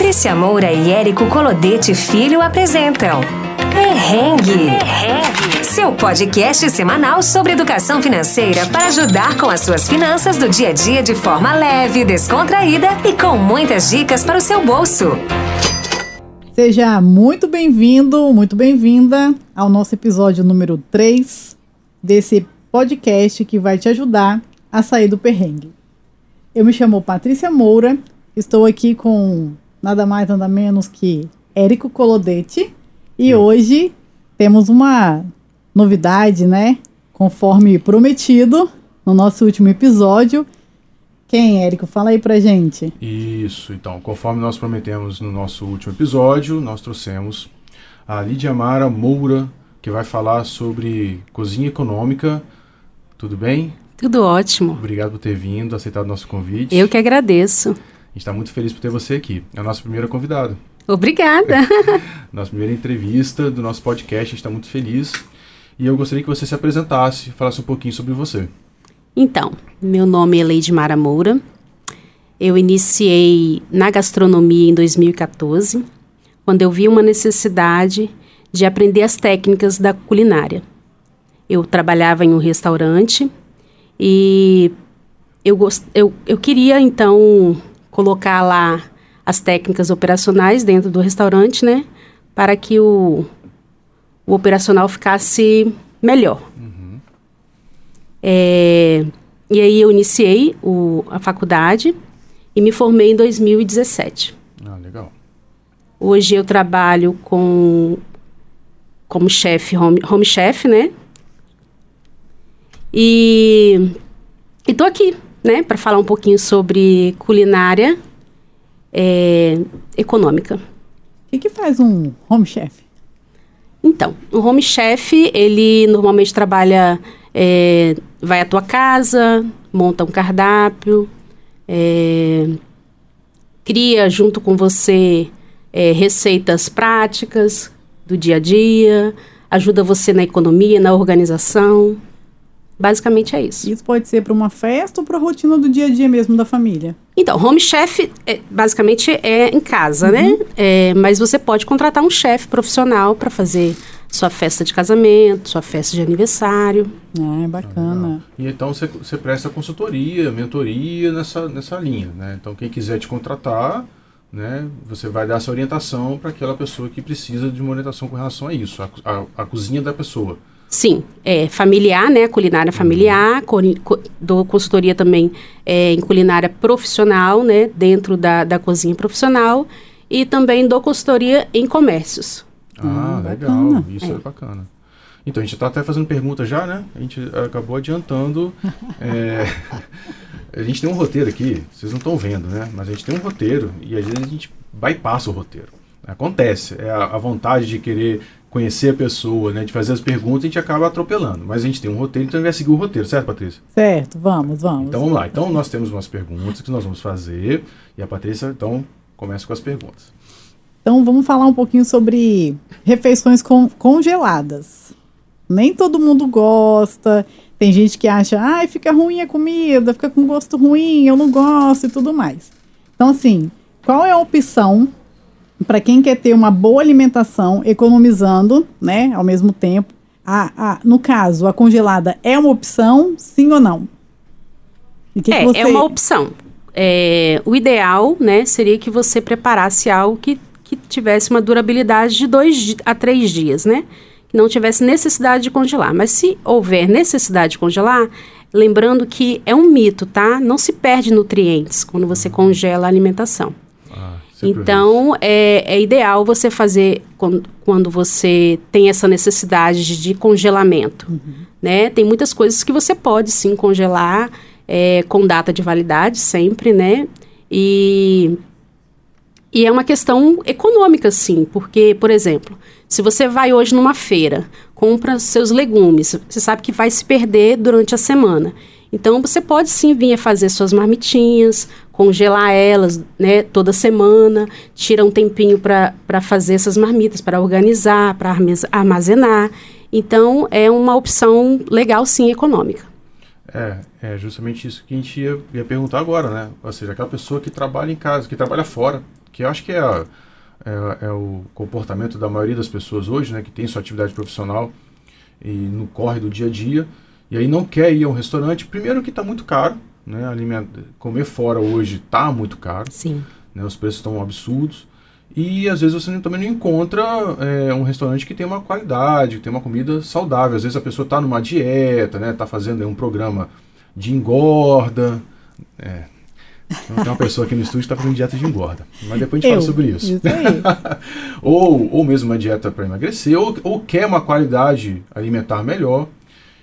Patrícia Moura e Érico Colodete Filho apresentam Perrengue. Perrengue. Seu podcast semanal sobre educação financeira para ajudar com as suas finanças do dia a dia de forma leve, descontraída e com muitas dicas para o seu bolso. Seja muito bem-vindo, muito bem-vinda ao nosso episódio número 3 desse podcast que vai te ajudar a sair do perrengue. Eu me chamo Patrícia Moura, estou aqui com nada mais nada menos que Érico Colodete e hoje temos uma novidade, né? Conforme prometido no nosso último episódio. Quem, Érico? Fala aí pra gente. Isso, então, conforme nós prometemos no nosso último episódio, nós trouxemos a Lídia Mara Moura, que vai falar sobre cozinha econômica. Tudo bem? Tudo ótimo. Obrigado por ter vindo, aceitado o nosso convite. Eu que agradeço. A gente está muito feliz por ter você aqui. É a nossa primeira convidada. Obrigada. nossa primeira entrevista do nosso podcast, a gente está muito feliz. E eu gostaria que você se apresentasse, falasse um pouquinho sobre você. Então, meu nome é Leide Mara Moura. Eu iniciei na gastronomia em 2014, quando eu vi uma necessidade de aprender as técnicas da culinária. Eu trabalhava em um restaurante e eu, gost... eu, eu queria, então, colocar lá as técnicas operacionais dentro do restaurante, né? Para que o, o operacional ficasse melhor. Uhum. É, e aí eu iniciei o, a faculdade e me formei em 2017. Ah, legal. Hoje eu trabalho com como chefe, home, home chef, né? E estou aqui, né, para falar um pouquinho sobre culinária é, econômica. O que, que faz um home chef? Então, um home chef, ele normalmente trabalha, é, vai à tua casa, monta um cardápio, é, cria junto com você é, receitas práticas do dia a dia, ajuda você na economia, na organização. Basicamente é isso. Isso pode ser para uma festa ou para a rotina do dia a dia mesmo da família? Então, home chef é, basicamente é em casa, né? uhum. né? É, mas você pode contratar um chefe profissional para fazer sua festa de casamento, sua festa de aniversário. É, bacana. Ah, e então você, você presta consultoria, mentoria nessa, nessa linha, né? Então quem quiser te contratar, né, você vai dar essa orientação para aquela pessoa que precisa de uma orientação com relação a isso, a, a, a cozinha da pessoa. Sim, é familiar, né? Culinária familiar, dou consultoria também é, em culinária profissional, né? Dentro da, da cozinha profissional e também dou consultoria em comércios. Ah, hum, legal, bacana. isso é. é. bacana. Então, a gente está até fazendo pergunta já, né? A gente acabou adiantando. é, a gente tem um roteiro aqui, vocês não estão vendo, né? Mas a gente tem um roteiro e às vezes a gente bypassa o roteiro. Acontece, é a, a vontade de querer conhecer a pessoa, né, de fazer as perguntas, a gente acaba atropelando. Mas a gente tem um roteiro, então a gente vai seguir o roteiro, certo, Patrícia? Certo, vamos, vamos. Então vamos lá. Então nós temos umas perguntas que nós vamos fazer e a Patrícia, então, começa com as perguntas. Então vamos falar um pouquinho sobre refeições con congeladas. Nem todo mundo gosta. Tem gente que acha, ai, fica ruim a comida, fica com gosto ruim, eu não gosto e tudo mais. Então, assim, qual é a opção para quem quer ter uma boa alimentação, economizando, né, ao mesmo tempo. A, a, no caso, a congelada é uma opção, sim ou não? Que é, que você... é uma opção. É, o ideal, né, seria que você preparasse algo que, que tivesse uma durabilidade de dois a três dias, né? Que não tivesse necessidade de congelar. Mas se houver necessidade de congelar, lembrando que é um mito, tá? Não se perde nutrientes quando você congela a alimentação. Então, é, é, ideal você fazer quando, quando, você tem essa necessidade de, congelamento. Uhum. Né? Tem muitas coisas que você pode sim congelar é, com data de validade sempre, né? E, e é uma questão econômica, sim, porque, por exemplo, se você vai hoje numa feira, compra seus legumes, você sabe que vai se perder durante a semana. Então você pode sim vir a fazer suas marmitinhas, congelar elas né, toda semana, tira um tempinho para fazer essas marmitas, para organizar, para armazenar. Então é uma opção legal sim econômica. É, é justamente isso que a gente ia, ia perguntar agora, né? Ou seja, aquela pessoa que trabalha em casa, que trabalha fora, que eu acho que é, a, é, é, o comportamento da maioria das pessoas hoje, né, que tem sua atividade profissional e no corre do dia a dia, e aí não quer ir a um restaurante, primeiro que está muito caro, né, aliment... comer fora hoje está muito caro, Sim. Né, os preços estão absurdos, e às vezes você também não encontra é, um restaurante que tem uma qualidade, que tem uma comida saudável. Às vezes a pessoa está numa dieta, né? Está fazendo um programa de engorda. É. Tem uma pessoa aqui no estúdio que está fazendo dieta de engorda. Mas depois a gente Eu, fala sobre isso. isso ou, ou mesmo uma dieta para emagrecer, ou, ou quer uma qualidade alimentar melhor.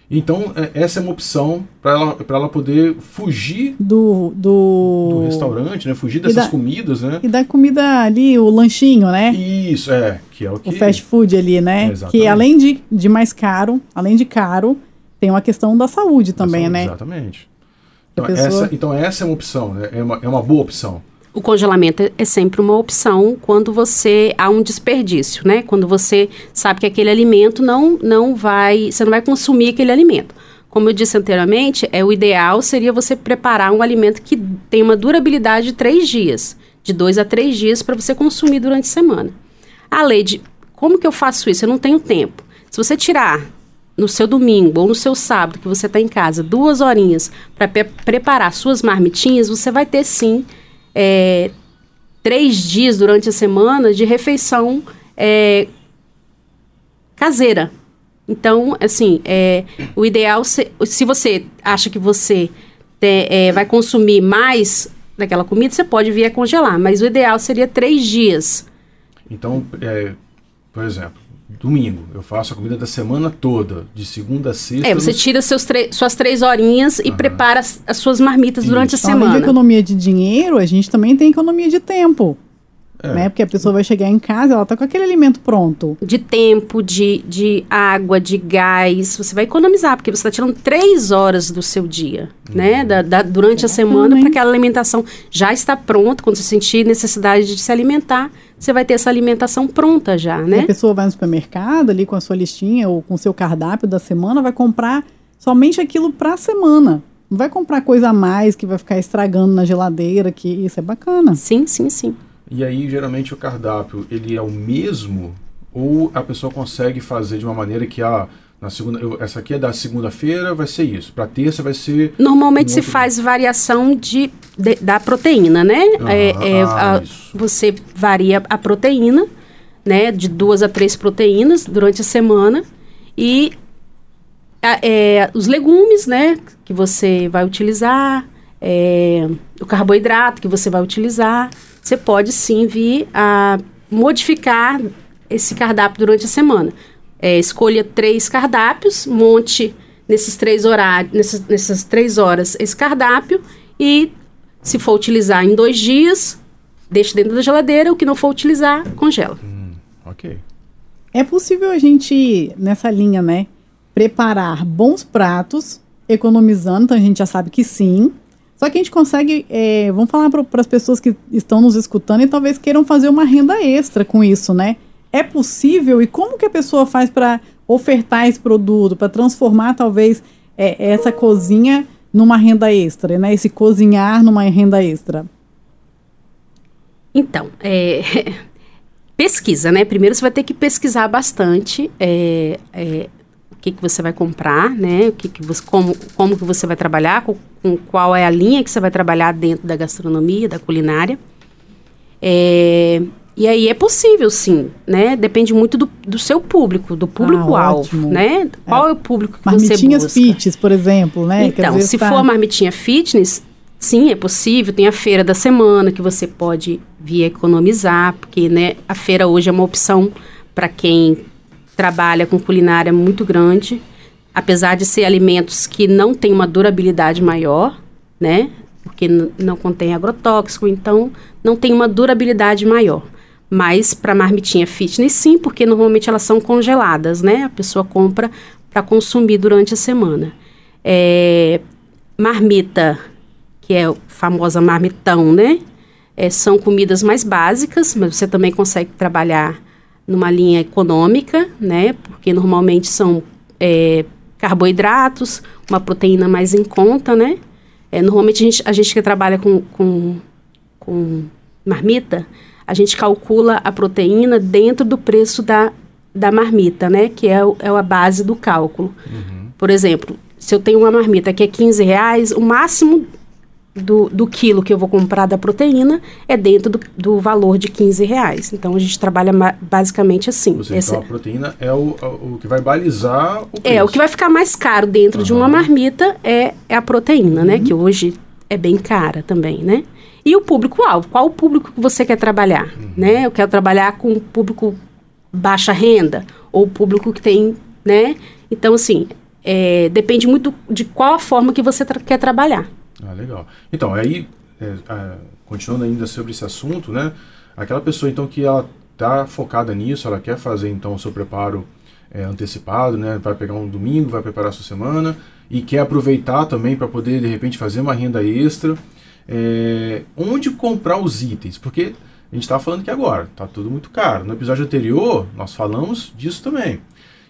Então, é, essa é uma opção para ela, ela poder fugir Do, do... do restaurante, né? Fugir dessas da- comidas, né? E da comida ali, o lanchinho, né? Isso, é. Que é o que... O fast food ali, né? Exatamente. Que além de, de mais caro, além de caro, tem uma questão da saúde também, Essa- né? Exatamente. Então, pessoa- essa, então essa é uma opção, né? É uma, é uma boa opção. O congelamento é- sempre uma opção quando você há um desperdício, né? Quando você sabe que aquele alimento não, não vai, você não vai consumir aquele alimento. Como eu disse anteriormente, é o ideal seria você preparar um alimento que tem uma durabilidade de três dias, de dois a três dias para você consumir durante a semana. A lei de como que eu faço isso? Eu não tenho tempo. Se você tirar no seu domingo ou no seu sábado que você está em casa duas horinhas para preparar suas marmitinhas, você vai ter sim é, três dias durante a semana de refeição é, caseira. Então, assim, é, o ideal, se, se você acha que você te- é, vai consumir mais daquela comida, você pode vir a congelar, mas o ideal seria três dias. Então, é, por exemplo, domingo, eu faço a comida da semana toda, de segunda a sexta. É, você no- tira seus suas três horinhas e Aham. prepara as, as suas marmitas durante a Então, além de semana. economia de dinheiro, a gente também tem economia de tempo. É. Né? Porque a pessoa vai chegar em casa, ela tá com aquele alimento pronto. de tempo, de, de água, de gás, você vai economizar, porque você está tirando três horas do seu dia, né? Da, da- durante a Bacana, semana, para que a alimentação já está pronta. Quando você sentir necessidade de se alimentar, você vai ter essa alimentação pronta já, E A né? pessoa vai no supermercado ali com a sua listinha ou com o seu cardápio da semana, vai comprar somente aquilo pra semana. Não vai comprar coisa a mais que vai ficar estragando na geladeira, que isso é bacana. Sim, sim, sim. E aí, geralmente, o cardápio, ele é o mesmo? Ou a pessoa consegue fazer de uma maneira que, ah, na segunda, eu- essa aqui é da segunda-feira, vai ser isso. Para terça vai ser... Normalmente Um se outro- faz variação de, de- da proteína, né? Aham, É- é, ah, a- você varia a proteína, né? De duas a três proteínas durante a semana. E a- é, os legumes, né? Que você vai utilizar. é, o carboidrato que você vai utilizar. Você pode sim vir a modificar esse cardápio durante a semana. É, escolha três cardápios, monte nesses três horários, nessas, nessas três horas esse cardápio e se for utilizar em dois dias, deixe dentro da geladeira, o que não for utilizar, congela. Ok. É possível a gente, nessa linha, né, preparar bons pratos, economizando, então a gente já sabe que sim. Só que a gente consegue, é, vamos falar para as pessoas que estão nos escutando e talvez queiram fazer uma renda extra com isso, né? É possível e como que a pessoa faz para ofertar esse produto, para transformar talvez é, essa cozinha numa renda extra, né? Esse cozinhar numa renda extra. Então, é, pesquisa, né? Primeiro você vai ter que pesquisar bastante é, é, que, que você vai comprar, né? O que que você, como, como que você vai trabalhar, com, com qual é a linha que você vai trabalhar dentro da gastronomia, da culinária. É, e aí é possível, sim, né? Depende muito do, do seu público, do público-alvo, ótimo. né? Qual é. o público que você Marmitinhas busca? fits, por exemplo, né? Então, vezes se tá- for marmitinha fitness, sim, é possível. Tem a feira da semana que você pode vir economizar, porque né, a feira hoje é uma opção para quem trabalha com culinária muito grande. Apesar de ser alimentos que não têm uma durabilidade maior, né? Porque não contém agrotóxico, então não tem uma durabilidade maior. Mas para marmitinha fitness, sim, porque normalmente elas são congeladas, né? A pessoa compra para consumir durante a semana. É, marmita, que é a famosa marmitão, né? É, são comidas mais básicas, mas você também consegue trabalhar numa linha econômica, né? Porque normalmente são é, carboidratos, uma proteína mais em conta, né? É, normalmente a gente, a gente que trabalha com, com, com marmita, a gente calcula a proteína dentro do preço da, da marmita, né? Que é, é a base do cálculo. Uhum. Por exemplo, se eu tenho uma marmita que é 15 reais, o máximo do, do quilo que eu vou comprar da proteína é dentro do, do valor de 15 reais. Então a gente trabalha basicamente assim. Seja, então a proteína é o, o que vai balizar o preço. É, o que vai ficar mais caro dentro uhum. de uma marmita é, é a proteína, né? uhum. Que hoje é bem cara também, né? E o público-alvo, qual o público que você quer trabalhar, uhum. né? Eu quero trabalhar com o público baixa renda ou público que tem, né? Então, assim, é, depende muito de qual a forma que você tra quer trabalhar. Ah, legal. Então, aí, é, é, continuando ainda sobre esse assunto, né? Aquela pessoa, então, que ela está focada nisso, ela quer fazer, então, o seu preparo é, antecipado, né? Vai pegar um domingo, vai preparar a sua semana e quer aproveitar também para poder, de repente, fazer uma renda extra. É, onde comprar os itens? Porque a gente está falando que agora está tudo muito caro. No episódio anterior, nós falamos disso também.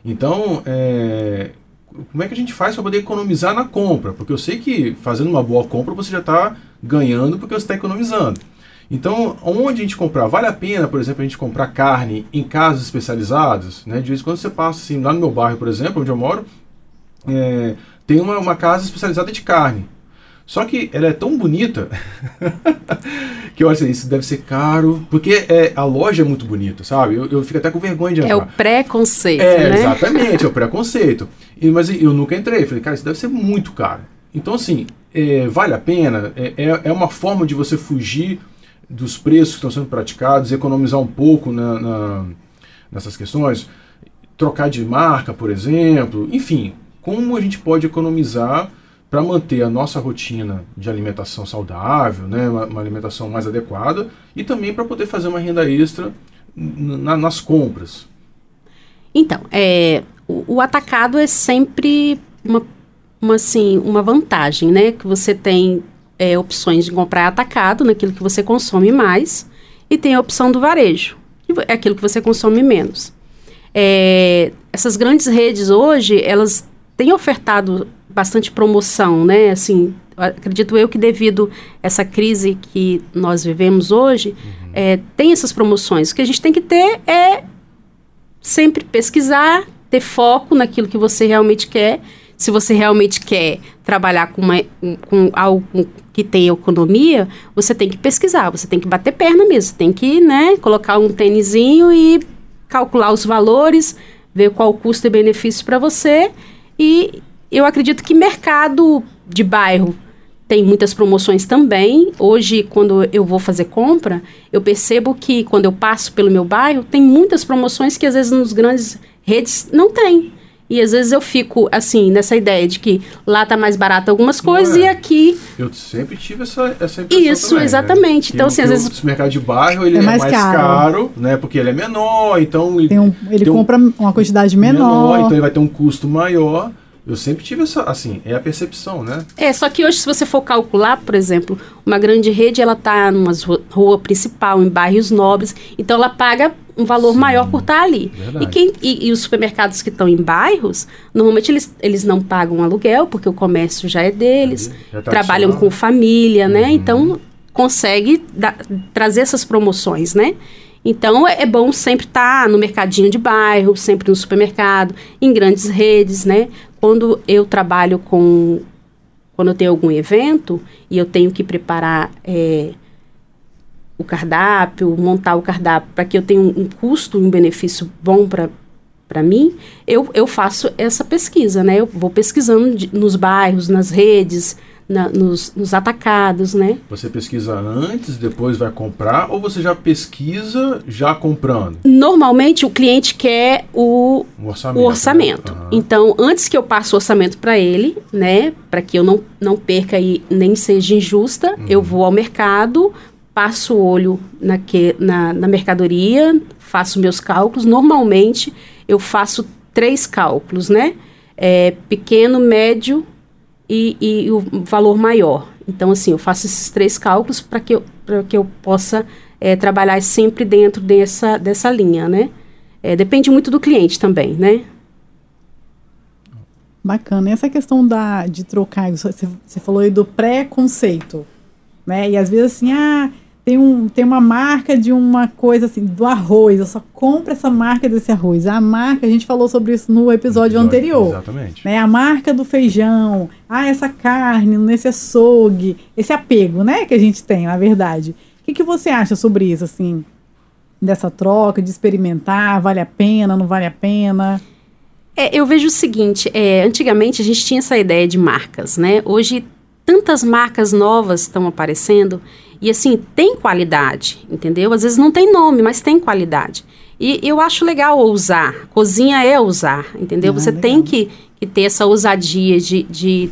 Então, é, como é que a gente faz para poder economizar na compra? Porque eu sei que fazendo uma boa compra você já está ganhando porque você está economizando. Então, onde a gente comprar? Vale a pena, por exemplo, a gente comprar carne em casas especializadas? Né? De vez em quando você passa, assim, lá no meu bairro, por exemplo, onde eu moro, é, tem uma, uma casa especializada de carne. Só que ela é tão bonita que eu acho assim, isso deve ser caro, porque é, a loja é muito bonita, sabe? Eu, eu fico até com vergonha de entrar. É o preconceito, é, né? Exatamente, é o preconceito. E, mas eu nunca entrei, falei, cara, isso deve ser muito caro. Então, assim, é, vale a pena, é, é, é uma forma de você fugir dos preços que estão sendo praticados, economizar um pouco na, na, nessas questões, trocar de marca, por exemplo, enfim, como a gente pode economizar para manter a nossa rotina de alimentação saudável, né, uma, uma alimentação mais adequada e também para poder fazer uma renda extra na, nas compras. Então, é, o, o, atacado é sempre uma, uma, assim, uma vantagem, né? Que você tem é, opções de comprar atacado naquilo que você consome mais e tem a opção do varejo, que é aquilo que você consome menos. É, essas grandes redes hoje, elas têm ofertado bastante promoção, né? Assim, acredito eu que devido a essa crise que nós vivemos hoje, uhum. é, tem essas promoções. O que a gente tem que ter é sempre pesquisar, ter foco naquilo que você realmente quer. Se você realmente quer trabalhar com, uma, com algo que tem economia, você tem que pesquisar, você tem que bater perna mesmo, tem que né, colocar um tênisinho e calcular os valores, ver qual o custo e benefício para você e eu acredito que mercado de bairro tem muitas promoções também. Hoje, quando eu vou fazer compra, eu percebo que quando eu passo pelo meu bairro, tem muitas promoções que às vezes nos grandes redes não tem. E às vezes eu fico assim, nessa ideia de que lá tá mais barato algumas coisas é. e aqui. Eu sempre tive essa, essa impressão. Isso, também, né? exatamente. Né? Então, assim, às vezes. O mercado de bairro ele é, é mais, é mais caro. caro. né? Porque ele é menor, então. Ele, um, ele compra um, uma quantidade menor. menor. Então ele vai ter um custo maior. Eu sempre tive essa, assim, é a percepção, né? É, só que hoje se você for calcular, por exemplo, uma grande rede, ela tá numa rua principal, em bairros nobres, então ela paga um valor Sim, maior por estar ali. E, quem, e, e, os supermercados que estão em bairros, normalmente eles, eles não pagam aluguel, porque o comércio já é deles, já tá trabalham com família, né? Uhum. Então, consegue da, trazer essas promoções, né? Então, é, é bom sempre estar tá no mercadinho de bairro, sempre no supermercado, em grandes redes, né? Quando eu trabalho com. Quando eu tenho algum evento e eu tenho que preparar é, o cardápio, montar o cardápio para que eu tenha um, um custo e um benefício bom para mim, eu, eu faço essa pesquisa, né? Eu vou pesquisando de, nos bairros, nas redes, na, nos, nos, atacados, né? Você pesquisa antes, depois vai comprar, ou você já pesquisa já comprando? Normalmente o cliente quer o, o orçamento. O orçamento. Uhum. Então, antes que eu passe o orçamento para ele, né, para que eu não, não perca e nem seja injusta, uhum. eu vou ao mercado, passo o olho na, que, na, na mercadoria, faço meus cálculos. Normalmente eu faço três cálculos, né? É, pequeno, médio e, e o valor maior. Então, assim, eu faço esses três cálculos para que, eu, que eu possa é, trabalhar sempre dentro dessa, dessa linha, né? É, depende muito do cliente também, né? Bacana. E essa questão da, de trocar, você, você falou aí do pré-conceito, né? E às vezes assim, ah, tem, um, tem uma marca de uma coisa assim, do arroz, eu só compro essa marca desse arroz. A marca, a gente falou sobre isso no episódio, episódio anterior. Exatamente. Né? A marca do feijão, ah, essa carne nesse açougue, esse apego, né, que a gente tem, na verdade. O que, que você acha sobre isso, assim, dessa troca, de experimentar, vale a pena, não vale a pena? É, eu vejo o seguinte, é, antigamente a gente tinha essa ideia de marcas, né? Hoje tantas marcas novas estão aparecendo e assim, tem qualidade, entendeu? Às vezes não tem nome, mas tem qualidade. E eu acho legal ousar. Cozinha é ousar, entendeu? Ah, Você legal. tem que, que, ter essa ousadia de, de,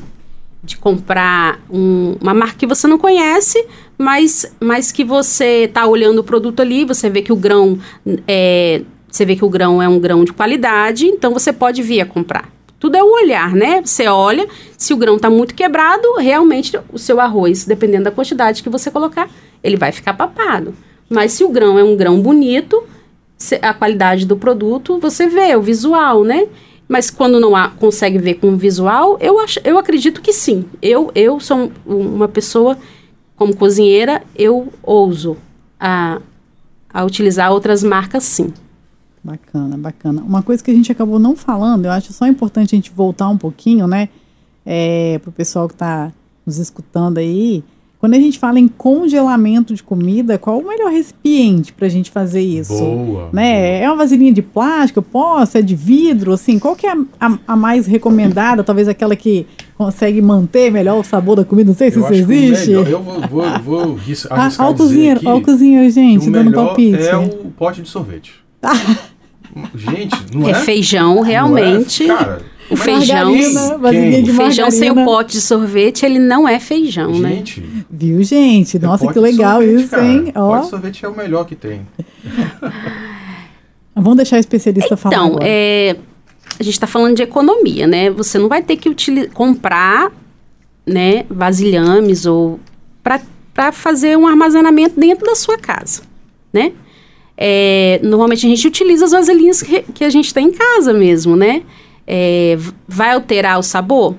de comprar um, uma marca que você não conhece, mas, mas que você está olhando o produto ali, você vê que o grão é. Você vê que o grão é um grão de qualidade, então você pode vir a comprar. Tudo é o olhar, né? Você olha, se o grão está muito quebrado, realmente o seu arroz, dependendo da quantidade que você colocar, ele vai ficar papado. Mas se o grão é um grão bonito, a qualidade do produto, você vê o visual, né? Mas quando não há, consegue ver com o visual, eu, acho, eu acredito que sim. Eu, eu sou uma pessoa, como cozinheira, eu ouso a, a utilizar outras marcas sim. Bacana, bacana. Uma coisa que a gente acabou não falando, eu acho só importante a gente voltar um pouquinho, né? É, para o pessoal que está nos escutando aí. Quando a gente fala em congelamento de comida, qual o melhor recipiente para a gente fazer isso? Boa, né? Boa. É uma vasilhinha de plástico, posso? É de vidro? Assim, qual que é a, a, a, mais recomendada? Talvez aquela que consegue manter melhor o sabor da comida? Não sei se eu isso existe. Melhor, eu vou, vou, vou ah, Olha o cozinheiro, ó o cozinheiro, gente, dando palpite. É o pote de sorvete. Gente, não é? É feijão, realmente. É? Cara, o feijão, o feijão sem o pote de sorvete, ele não é feijão, gente, né? Gente. Viu, gente? Nossa, que legal sorvete, isso, cara. hein? Ó. Pote de sorvete é o melhor que tem. Vamos deixar o especialista então, falar. Então, é, a gente está falando de economia, né? Você não vai ter que comprar né, vasilhames ou para fazer um armazenamento dentro da sua casa, né? É, normalmente a gente utiliza as vasilhinhas que, que, a gente tem em casa mesmo, né? É, vai alterar o sabor?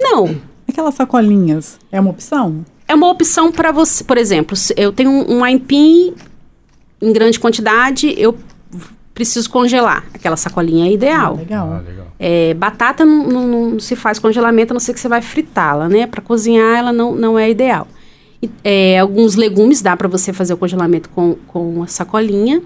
Não. Aquelas sacolinhas é uma opção? É uma opção para você. Por exemplo, eu tenho um, um aipim em grande quantidade, eu preciso congelar. Aquela sacolinha é ideal. Ah, legal. Ah, legal. É, batata não, não, não, se faz congelamento, a não ser que você vai fritá-la, né? Para cozinhar, ela não, não é ideal. É, alguns legumes dá para você fazer o congelamento com, com a sacolinha.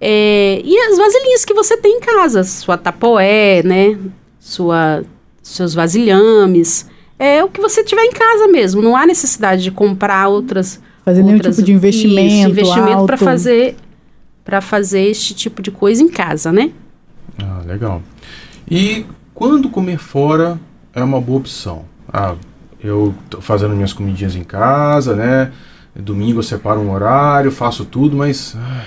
É, e as vasilhinhas que você tem em casa, sua tapoé, né? Sua, seus vasilhames. É o que você tiver em casa mesmo. Não há necessidade de comprar outras. Fazer outras, nenhum tipo de investimento. Isso, investimento para fazer para fazer este tipo de coisa em casa, né? Ah, legal. E quando comer fora é uma boa opção? Ah, eu tô fazendo minhas comidinhas em casa, né? Domingo eu separo um horário, faço tudo, mas ai,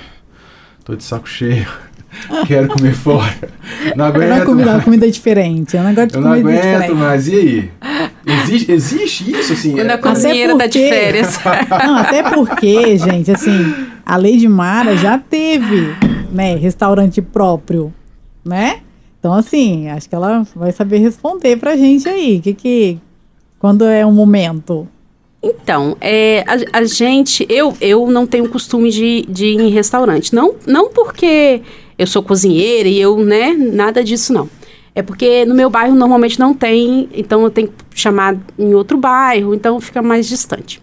tô de saco cheio. Quero comer fora. Não aguento. Não comida, mais. comida é diferente. É um negócio de eu não aguento diferente. mais. E aí? Existe, existe isso, assim? Quando a cozinheira tá de férias. Não, até porque, gente, assim, a Lady Mara já teve, né, restaurante próprio, né? Então, assim, acho que ela vai saber responder pra gente aí. O que que quando é um momento? Então, é, a, a, gente, eu, eu não tenho costume de, de ir em restaurante. Não, não porque eu sou cozinheira e eu, né, nada disso não. É porque no meu bairro normalmente não tem, então eu tenho que chamar em outro bairro, então fica mais distante.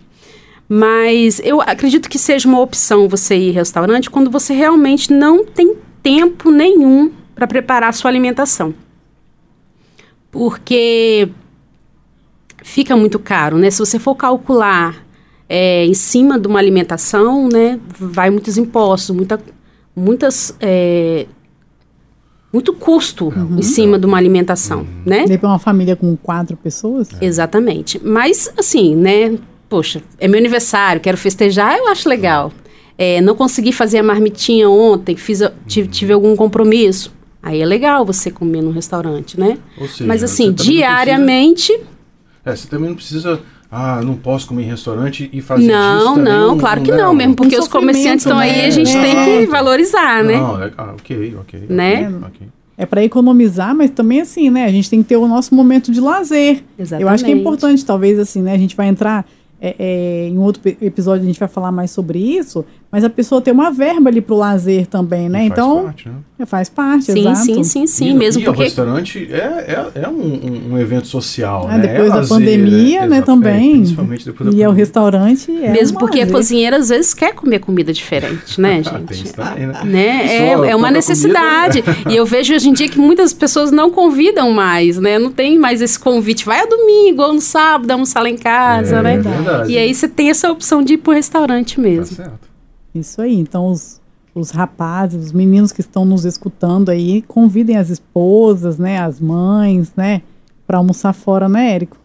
Mas eu acredito que seja uma opção você ir em restaurante quando você realmente não tem tempo nenhum para preparar a sua alimentação. Porque fica muito caro, né? Se você for calcular é, em cima de uma alimentação, né, vai muitos impostos, muita, muitas é, muito custo uhum. em cima de uma alimentação, uhum. né? Daí para uma família com quatro pessoas? É. Exatamente. Mas, assim, né? Poxa, é meu aniversário, quero festejar, eu acho legal. É, não consegui fazer a marmitinha ontem, fiz, tive, tive algum compromisso. Aí é legal você comer no restaurante, né? Seja, Mas, assim, diariamente... Precisa é, você também não precisa. Ah, não posso comer em restaurante e fazer não, disso Não, não, claro que não, mesmo porque um os comerciantes estão né? aí, a gente é. tem que valorizar, né? Não, é, ah, ok, ok. Né? okay. É para economizar, mas também assim, né? A gente tem que ter o nosso momento de lazer. Exatamente. Eu acho que é importante, talvez assim, né? A gente vai entrar é, é, em outro episódio a gente vai falar mais sobre isso, mas a pessoa tem uma verba ali para o lazer também, né? Faz então, parte, né? faz parte, sim, exato. Sim, sim, sim, e, mesmo e porque... o restaurante é, é, é um, um, evento social, ah, né? Depois é da lazer, pandemia, né, também. principalmente depois da E é o restaurante é Mesmo um porque lazer. a cozinheira às vezes quer comer comida diferente, né, gente? Tem isso também, né? né? É, Só é uma necessidade. comida. E eu vejo hoje em dia que muitas pessoas não convidam mais, né? Não tem mais esse convite. Vai ao domingo ou no sábado, almoçar lá em casa, É, né? verdade. E aí você tem essa opção de ir pro restaurante Tá mesmo. certo. Isso aí. Então, os, os rapazes, os meninos que estão nos escutando aí, convidem as esposas, né? As mães, né? Para almoçar fora, né, Érico?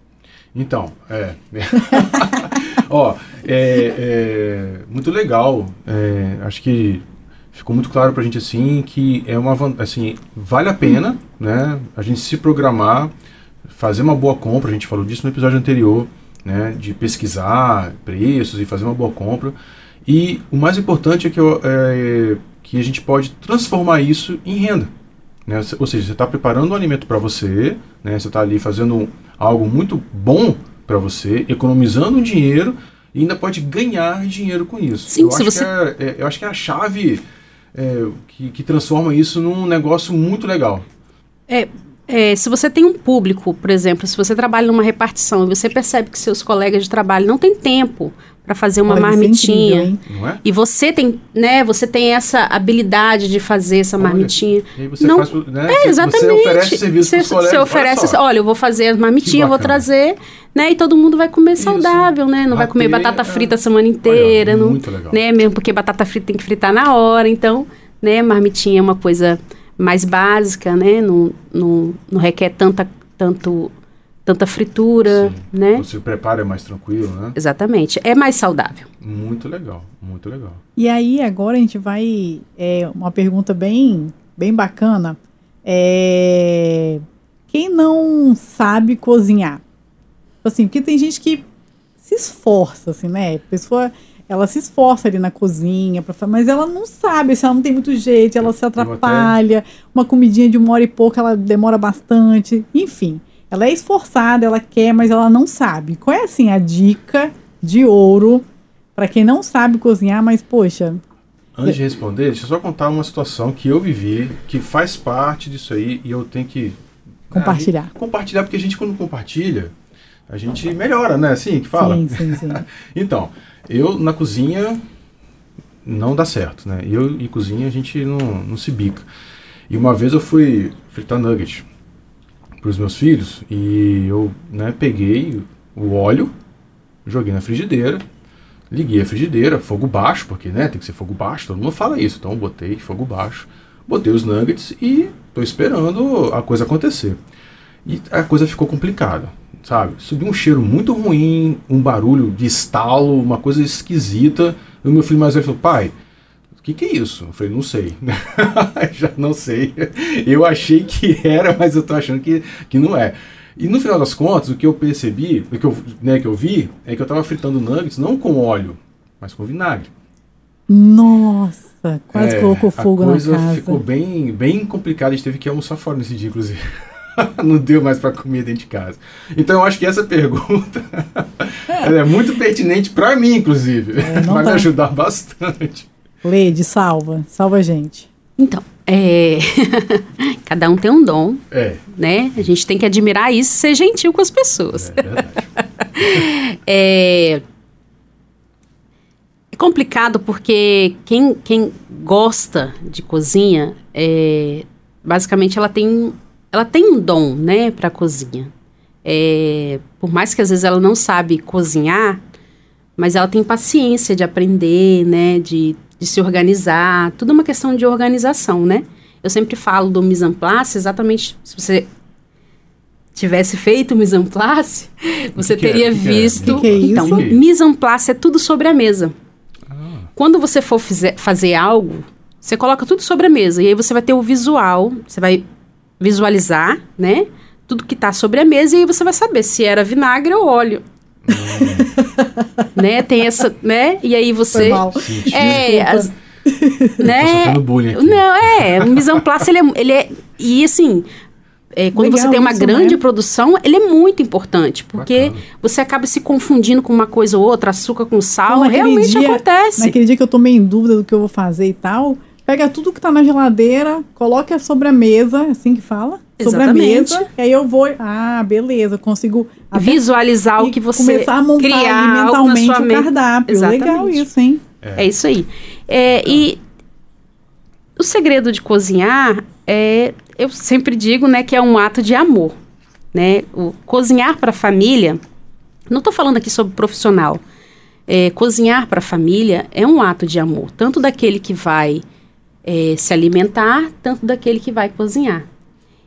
Então, é. Ó, é, é muito legal. é, acho que ficou muito claro pra gente assim que é uma assim vale a pena, né? A gente se programar, fazer uma boa compra. A gente falou disso no episódio anterior, né? De pesquisar preços e fazer uma boa compra. E o mais importante é que, eu- é, que a gente pode transformar isso em renda. Né? Ou seja, você está preparando um alimento para você, né? você está ali fazendo algo muito bom para você, economizando dinheiro e ainda pode ganhar dinheiro com isso. Sim, eu, se acho você- que é, é- eu acho que é a chave é, que, que transforma isso num negócio muito legal. É, é, se você tem um público, por exemplo, se você trabalha numa repartição e você percebe que seus colegas de trabalho não têm tempo para fazer uma Olha, isso é marmitinha. incrível? Não é? E você tem, né, você tem essa habilidade de fazer essa Olha, marmitinha. E aí você Não- faz, né? É, exatamente. Você oferece serviço Você- colegas. Você olha oferece, olha, eu vou fazer as marmitinhas, vou trazer, né? E todo mundo vai comer Isso. saudável, né? Não vai comer batata é. frita a semana Olha, inteira, não, muito legal. né? Mesmo porque batata frita tem que fritar na hora, então, né? Marmitinha é uma coisa mais básica, né? Não, não, não requer tanta, tanto, tanta fritura, Sim. né? Você prepara é mais tranquilo, né? Exatamente. É mais saudável. Muito legal, muito legal. E aí, agora a gente vai. É uma pergunta bem, bem bacana. É, quem não sabe cozinhar? Assim, porque tem gente que se esforça, assim, né? A pessoa, ela se esforça ali na cozinha, pra, mas ela não sabe, se ela não tem muito jeito, ela se atrapalha. Uma comidinha de uma hora e pouco, ela demora bastante. Enfim, ela é esforçada, ela quer, mas ela não sabe. Qual é, assim, a dica de ouro Pra quem não sabe cozinhar, mas poxa, Antes de responder, deixa eu só contar uma situação que eu vivi, que faz parte disso aí, e eu tenho que. Compartilhar. Ah, compartilhar, porque a gente, quando compartilha, a gente melhora, né? Assim que fala. sim, sim, sim. Então, eu na cozinha não dá certo, né? Eu e cozinha a gente não, não se bica. E uma vez eu fui fritar nugget para os meus filhos e eu né, peguei o óleo, joguei na frigideira, liguei a frigideira, fogo baixo, porque né, tem que ser fogo baixo, todo mundo fala isso. Então botei fogo baixo, botei os nuggets e estou esperando a coisa acontecer. E a coisa ficou complicada, sabe? Subiu um cheiro muito ruim, um barulho de estalo, uma coisa esquisita. E o meu filho mais velho falou, pai, o que, que é isso? Eu falei, não sei. Já não sei. Eu achei que era, mas eu tô achando que, que não é. E no final das contas, o que eu percebi, o que eu, né, que eu vi, é que eu tava fritando nuggets não com óleo, mas com vinagre. Nossa, quase É, colocou fogo a na coisa casa. ficou bem, bem complicada, a gente teve que almoçar fora nesse dia, inclusive. Não deu mais para comer dentro de casa. Então eu acho que essa pergunta é muito pertinente para mim, inclusive. É, Vai tá- me ajudar bastante. Lede, salva, salva a gente. Então, é... cada um tem um dom, É, né? A gente tem que admirar isso e ser gentil com as pessoas. é verdade. É... é complicado porque quem, quem gosta de cozinha, é... basicamente ela tem, ela tem um dom, né, para cozinha. É... Por mais que às vezes ela não sabe cozinhar, mas ela tem paciência de aprender, né, de, de se organizar. Tudo é uma questão de organização, né? Eu sempre falo do mise en place, exatamente se você tivesse feito mise en place, você que é? teria que que é? visto. O que que é então, isso? mise en place é tudo sobre a mesa. Ah, Quando você for fizer- fazer algo, você coloca tudo sobre a mesa e aí você vai ter o visual, você vai visualizar, né? Tudo que tá sobre a mesa e aí você vai saber se era vinagre ou óleo. Né? Tem essa, né? E aí Foi você mal. senti. é, as- né? bullying aqui. Não, é, o mise en place, ele é, ele é... E assim, é, quando Legal, você tem uma grande né? produção, ele é muito importante, porque Bacana. você acaba se confundindo com uma coisa ou outra, açúcar com sal, realmente dia, acontece. Naquele dia que eu tomei em dúvida do que eu vou fazer e tal, pega tudo que tá na geladeira, coloca sobre a mesa, assim que fala? Sobre a mesa, e aí eu vou, ah, beleza, consigo visualizar o que você começar a montar criar mentalmente o cardápio. Exatamente. Legal isso, hein? É, é isso aí. É, e o segredo de cozinhar é, eu sempre digo, né, que é um ato de amor, né? O cozinhar para a família, não estou falando aqui sobre profissional. É, cozinhar para a família é um ato de amor, tanto daquele que vai é, se alimentar, tanto daquele que vai cozinhar.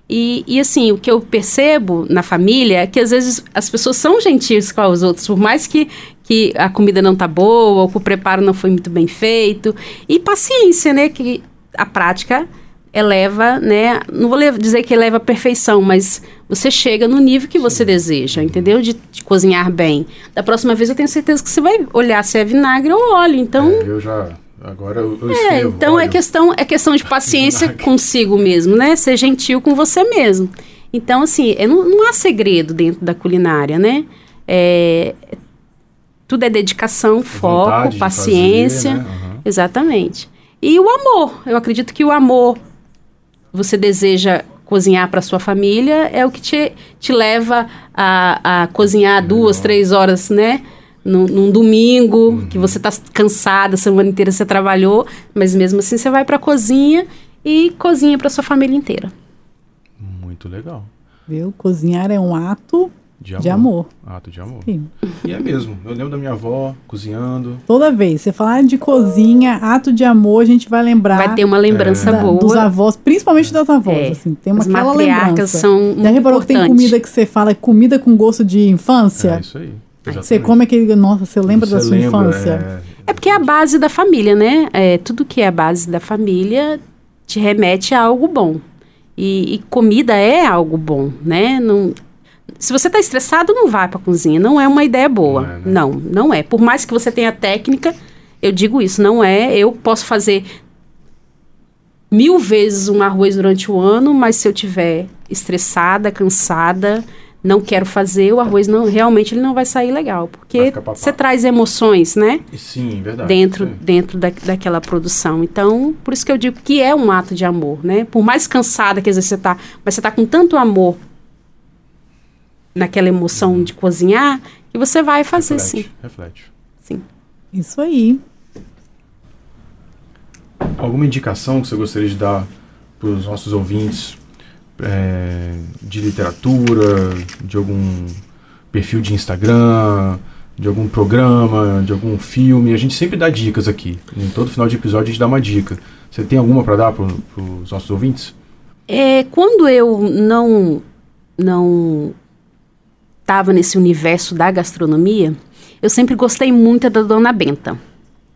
E, e, assim, o que eu percebo na família é que às vezes as pessoas são gentis com os outros, por mais que, que a comida não tá boa, ou que o preparo não foi muito bem feito. E paciência, né? Que a prática eleva, né? Não vou dizer que eleva a perfeição, mas você chega no nível que você deseja, entendeu? De, de, cozinhar bem. Da próxima vez eu tenho certeza que você vai olhar se é vinagre ou óleo. Então. É, eu já Agora eu, eu É, então é questão, é questão de paciência consigo mesmo, né? Ser gentil com você mesmo. Então, assim, é, não, não há segredo dentro da culinária, né? É, tudo é dedicação, foco, paciência. Fazer, né? uhum. Exatamente. E o amor. Eu acredito que o amor você deseja cozinhar para sua família é o que te, te leva a, a cozinhar duas, três horas, né? Num, num domingo, uhum. que você está cansada, a semana inteira você trabalhou, mas mesmo assim você vai para a cozinha e cozinha para sua família inteira. Muito legal. Viu? Cozinhar é um ato de amor. De amor. Ato de amor. Sim. E é mesmo. Eu lembro da minha avó cozinhando. Toda vez. Você falar de cozinha, ato de amor, a gente vai lembrar. Vai ter uma lembrança é. boa. dos avós, principalmente das avós. É. Assim, tem uma As aquela lembrança. são Já reparou que tem comida que você fala, comida com gosto de infância? É isso aí. Exatamente. Você come aquele. Nossa, você lembra você da sua lembra, infância? É... é... porque é a base da família, né? É, tudo que é a base da família te remete a algo bom. E, e comida é algo bom, né? Não, se você está estressado, não vá para a cozinha. Não é uma ideia boa. Não, é, né? não, não é. Por mais que você tenha técnica, eu digo isso, não é. Eu posso fazer mil vezes um arroz durante o ano, mas se eu tiver estressada, cansada, não quero fazer, o arroz não realmente ele não vai sair legal, porque você traz emoções, né? Sim, verdade. Dentro, sim. dentro da, daquela produção. Então, por isso que eu digo que é um ato de amor, né? Por mais cansada que às vezes você tá, mas você tá com tanto amor naquela emoção uhum. de cozinhar, que você vai fazer reflete, sim. Reflete. Sim. Isso aí. Alguma indicação que você gostaria de dar para os nossos ouvintes é, de literatura, de algum perfil de Instagram, de algum programa, de algum filme. A gente sempre dá dicas aqui. Em todo final de episódio a gente dá uma dica. Você tem alguma para dar para os nossos ouvintes? É, quando eu não não estava nesse universo da gastronomia, eu sempre gostei muito da Dona Benta.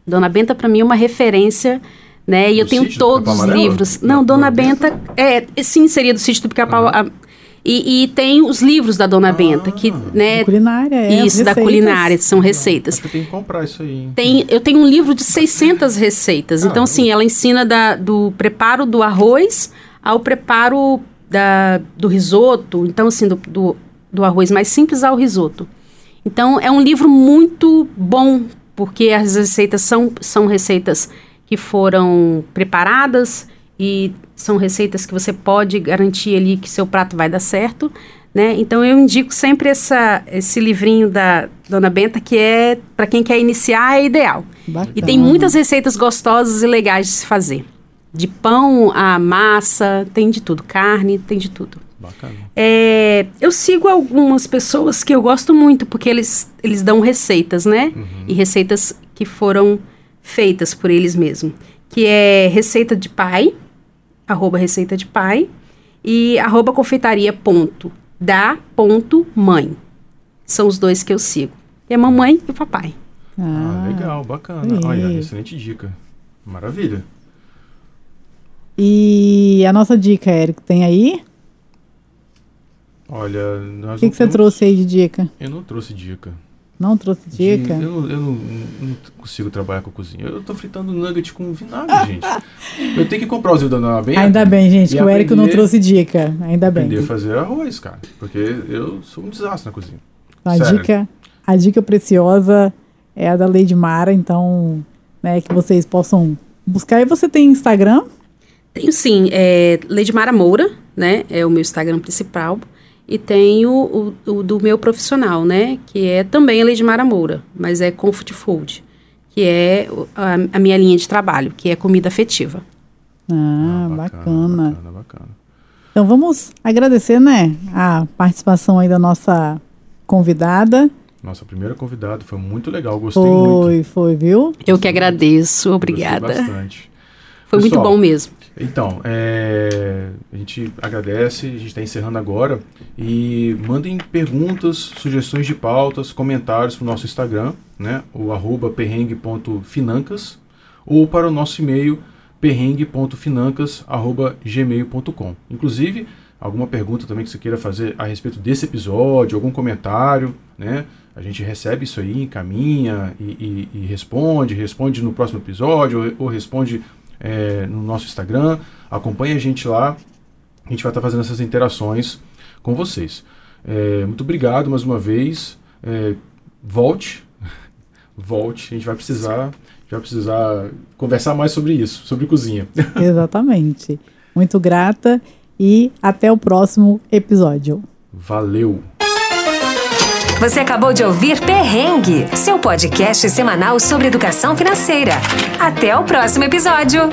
Dona Benta para mim é uma referência né? E eu tenho todos os livros. Não, Dona Benta, é, sim, seria do sítio do Pica-Pau. Uhum. E, e, tem os livros da Dona ah, Benta, que, né? Culinária, é. Isso, da culinária, são receitas. Acho que tem que comprar isso aí. Tem, eu tenho um livro de 600 receitas. Ah, então, assim, ela ensina da, do preparo do arroz ao preparo da, do risoto. Então, assim, do, do, do arroz mais simples ao risoto. Então, é um livro muito bom, porque as receitas são, são receitas que foram preparadas e são receitas que você pode garantir ali que seu prato vai dar certo, né? Então eu indico sempre essa, esse livrinho da Dona Benta que é para quem quer iniciar é ideal. Bacana. E tem muitas receitas gostosas e legais de se fazer. De pão a massa, tem de tudo, carne, tem de tudo. Bacana. É, eu sigo algumas pessoas que eu gosto muito, porque eles, eles dão receitas, né? Uhum. E receitas que foram feitas por eles mesmos, que é receita de pai, arroba receita de pai, e arroba confeitaria ponto, da ponto mãe. São os dois que eu sigo. E a mamãe e o papai. Ah, ah legal, bacana. Olha, excelente dica. Maravilha. E a nossa dica, Érico, tem aí? Olha, O que, que você trouxe aí de dica? Eu não trouxe dica. Não trouxe dica? De, eu, eu não, não, consigo trabalhar com cozinha. Eu tô fritando nugget com vinagre, gente. Eu tenho que comprar os da bem. Ainda bem, gente, que o Érico não trouxe dica. Ainda bem. Aprender a fazer arroz, cara. Porque eu sou um desastre na cozinha. A dica, a dica preciosa é a da Lady Mara, então, né, que vocês possam buscar. E você tem Instagram? Tenho sim, é Lady Mara Moura, né? É o meu Instagram principal. E tenho o, o, do meu profissional, né? Que é também a Lady Mara Moura, mas é Comfort Food, que é a, a minha linha de trabalho, que é comida afetiva. Ah, ah bacana, bacana. bacana, Então vamos agradecer, né, a participação aí da nossa convidada. Nossa primeira convidada, foi muito legal, gostei foi, muito. Foi, foi, viu? Eu que agradeço, obrigada. Gostei bastante. Foi Pessoal, muito bom mesmo. Então, é, a gente agradece, a gente está encerrando agora e mandem perguntas, sugestões de pautas, comentários para o nosso Instagram, né, o arroba perrengue.financas ou para o nosso e-mail perrengue.financas.gmail.com. Inclusive, alguma pergunta também que você queira fazer a respeito desse episódio, algum comentário, né? A gente recebe isso aí, encaminha e, e, e responde, responde no próximo episódio ou, ou responde é, no nosso Instagram. Acompanhe a gente lá. A gente vai estar fazendo essas interações com vocês. É, muito obrigado mais uma vez. É, volte. volte. A gente vai precisar. vai precisar conversar mais sobre isso, sobre cozinha. Exatamente. Muito grata e até o próximo episódio. Valeu! Você acabou de ouvir Perrengue, seu podcast semanal sobre educação financeira. Até o próximo episódio!